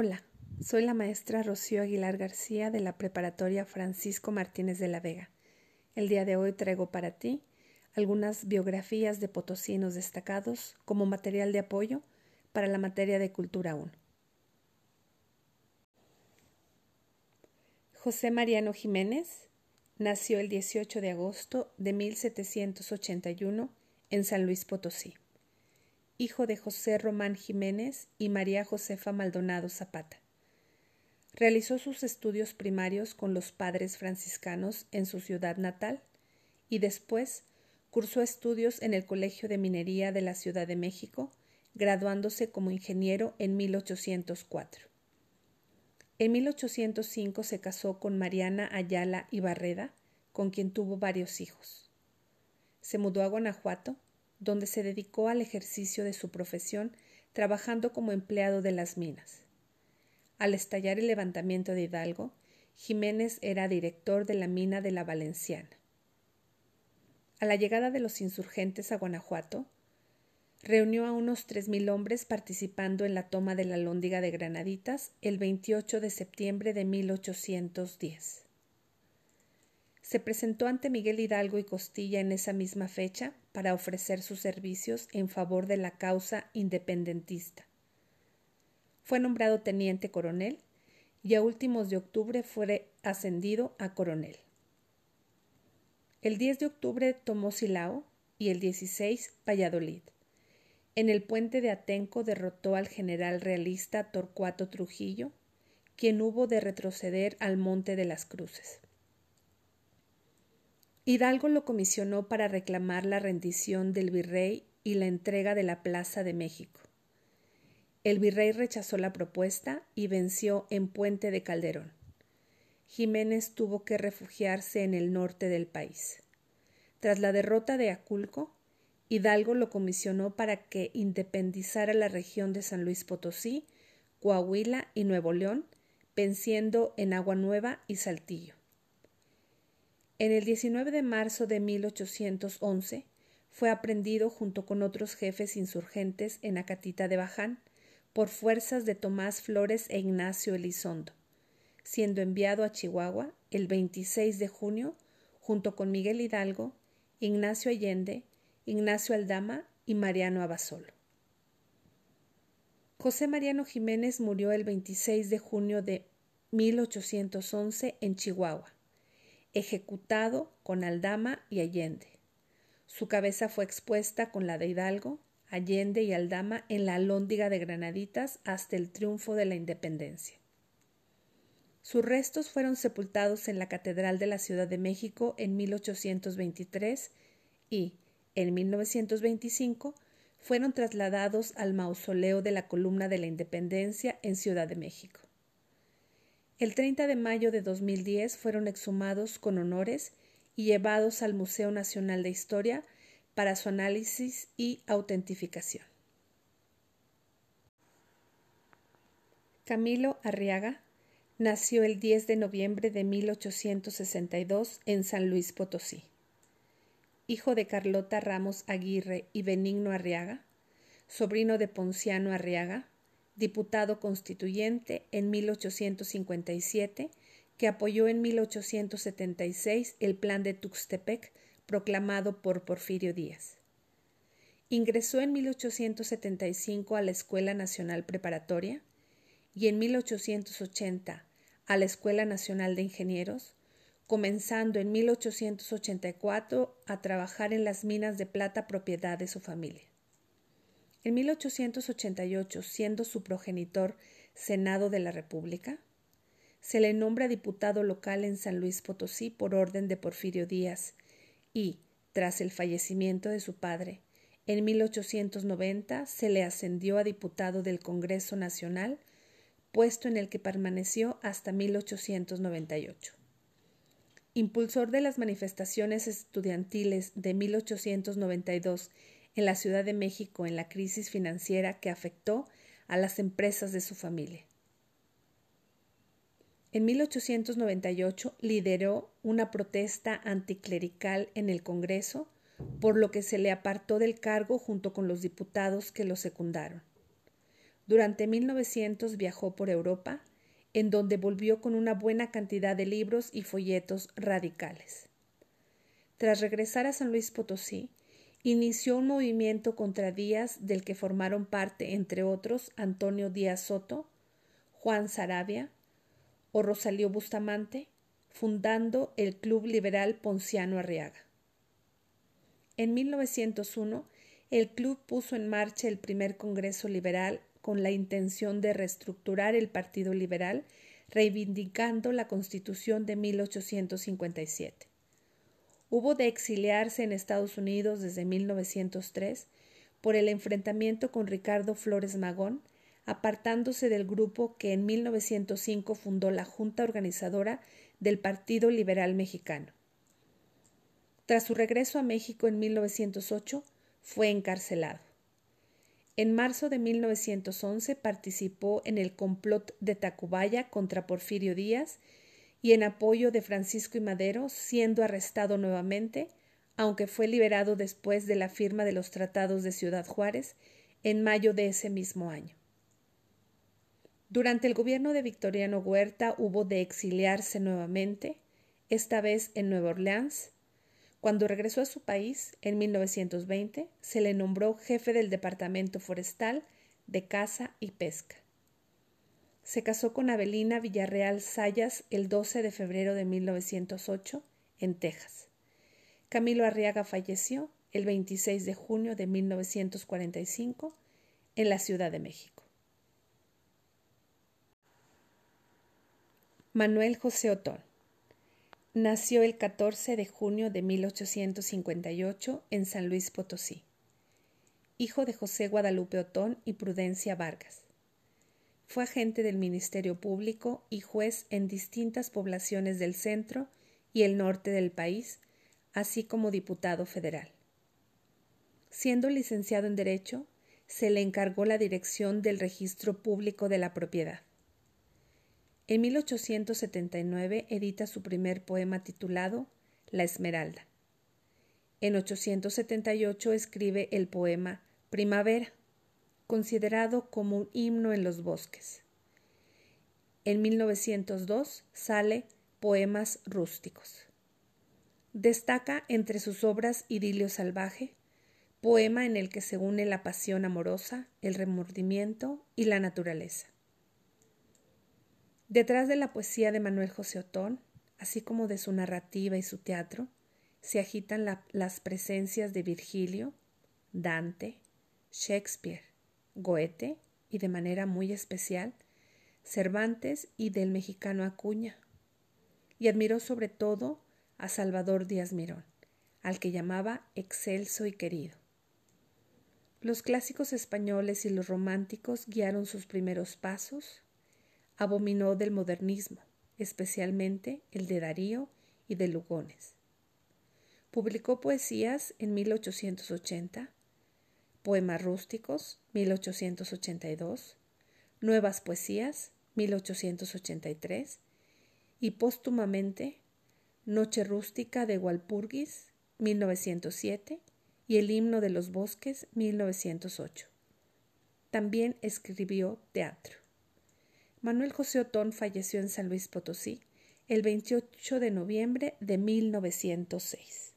Hola, soy la maestra Rocío Aguilar García de la Preparatoria Francisco Martínez de la Vega. El día de hoy traigo para ti algunas biografías de potosinos destacados como material de apoyo para la materia de Cultura 1. José Mariano Jiménez nació el 18 de agosto de 1781 en San Luis Potosí hijo de José Román Jiménez y María Josefa Maldonado Zapata. Realizó sus estudios primarios con los padres franciscanos en su ciudad natal y después cursó estudios en el Colegio de Minería de la Ciudad de México, graduándose como ingeniero en 1804. En 1805 se casó con Mariana Ayala Ibarreda, con quien tuvo varios hijos. Se mudó a Guanajuato donde se dedicó al ejercicio de su profesión trabajando como empleado de las minas. Al estallar el levantamiento de Hidalgo, Jiménez era director de la mina de la Valenciana. A la llegada de los insurgentes a Guanajuato, reunió a unos tres mil hombres participando en la toma de la Lóndiga de Granaditas el 28 de septiembre de 1810 se presentó ante Miguel Hidalgo y Costilla en esa misma fecha para ofrecer sus servicios en favor de la causa independentista. Fue nombrado teniente coronel y a últimos de octubre fue ascendido a coronel. El 10 de octubre tomó Silao y el 16 Valladolid. En el puente de Atenco derrotó al general realista Torcuato Trujillo, quien hubo de retroceder al Monte de las Cruces. Hidalgo lo comisionó para reclamar la rendición del virrey y la entrega de la Plaza de México. El virrey rechazó la propuesta y venció en Puente de Calderón. Jiménez tuvo que refugiarse en el norte del país. Tras la derrota de Aculco, Hidalgo lo comisionó para que independizara la región de San Luis Potosí, Coahuila y Nuevo León, venciendo en Agua Nueva y Saltillo. En el 19 de marzo de 1811 fue aprendido junto con otros jefes insurgentes en Acatita de Baján por fuerzas de Tomás Flores e Ignacio Elizondo, siendo enviado a Chihuahua el 26 de junio junto con Miguel Hidalgo, Ignacio Allende, Ignacio Aldama y Mariano Abasolo. José Mariano Jiménez murió el 26 de junio de 1811 en Chihuahua ejecutado con Aldama y Allende. Su cabeza fue expuesta con la de Hidalgo, Allende y Aldama en la alhóndiga de Granaditas hasta el triunfo de la independencia. Sus restos fueron sepultados en la Catedral de la Ciudad de México en 1823 y, en 1925, fueron trasladados al mausoleo de la Columna de la Independencia en Ciudad de México. El 30 de mayo de 2010 fueron exhumados con honores y llevados al Museo Nacional de Historia para su análisis y autentificación. Camilo Arriaga nació el 10 de noviembre de 1862 en San Luis Potosí. Hijo de Carlota Ramos Aguirre y Benigno Arriaga, sobrino de Ponciano Arriaga, diputado constituyente en 1857, que apoyó en 1876 el plan de Tuxtepec proclamado por Porfirio Díaz. Ingresó en 1875 a la Escuela Nacional Preparatoria y en 1880 a la Escuela Nacional de Ingenieros, comenzando en 1884 a trabajar en las minas de plata propiedad de su familia. En 1888, siendo su progenitor Senado de la República, se le nombra diputado local en San Luis Potosí por orden de Porfirio Díaz y, tras el fallecimiento de su padre, en 1890 se le ascendió a diputado del Congreso Nacional, puesto en el que permaneció hasta 1898. Impulsor de las manifestaciones estudiantiles de 1892 en la Ciudad de México en la crisis financiera que afectó a las empresas de su familia. En 1898 lideró una protesta anticlerical en el Congreso, por lo que se le apartó del cargo junto con los diputados que lo secundaron. Durante 1900 viajó por Europa, en donde volvió con una buena cantidad de libros y folletos radicales. Tras regresar a San Luis Potosí, inició un movimiento contra Díaz del que formaron parte, entre otros, Antonio Díaz Soto, Juan Sarabia o Rosalío Bustamante, fundando el Club Liberal Ponciano Arriaga. En 1901, el club puso en marcha el primer Congreso Liberal con la intención de reestructurar el Partido Liberal, reivindicando la Constitución de 1857. Hubo de exiliarse en Estados Unidos desde 1903 por el enfrentamiento con Ricardo Flores Magón, apartándose del grupo que en 1905 fundó la Junta Organizadora del Partido Liberal Mexicano. Tras su regreso a México en 1908, fue encarcelado. En marzo de 1911 participó en el complot de Tacubaya contra Porfirio Díaz y en apoyo de Francisco y Madero, siendo arrestado nuevamente, aunque fue liberado después de la firma de los tratados de Ciudad Juárez en mayo de ese mismo año. Durante el gobierno de Victoriano Huerta hubo de exiliarse nuevamente, esta vez en Nueva Orleans, cuando regresó a su país, en 1920, se le nombró jefe del Departamento Forestal de Caza y Pesca. Se casó con Avelina Villarreal Sayas el 12 de febrero de 1908 en Texas. Camilo Arriaga falleció el 26 de junio de 1945 en la Ciudad de México. Manuel José Otón Nació el 14 de junio de 1858 en San Luis Potosí, hijo de José Guadalupe Otón y Prudencia Vargas. Fue agente del Ministerio Público y juez en distintas poblaciones del centro y el norte del país, así como diputado federal. Siendo licenciado en Derecho, se le encargó la dirección del Registro Público de la Propiedad. En 1879 edita su primer poema titulado La Esmeralda. En 878 escribe el poema Primavera, considerado como un himno en los bosques. En 1902 sale Poemas rústicos. Destaca entre sus obras Idilio salvaje, poema en el que se une la pasión amorosa, el remordimiento y la naturaleza. Detrás de la poesía de Manuel José Otón, así como de su narrativa y su teatro, se agitan las presencias de Virgilio, Dante, Shakespeare, Goethe y de manera muy especial Cervantes y del mexicano Acuña. Y admiró sobre todo a Salvador Díaz Mirón, al que llamaba excelso y querido. Los clásicos españoles y los románticos guiaron sus primeros pasos abominó del modernismo, especialmente el de Darío y de Lugones. Publicó poesías en 1880, Poemas rústicos, 1882, Nuevas poesías, 1883, y póstumamente Noche rústica de Walpurgis, 1907, y El himno de los bosques, 1908. También escribió teatro. Manuel José Otón falleció en San Luis Potosí el 28 de noviembre de 1906.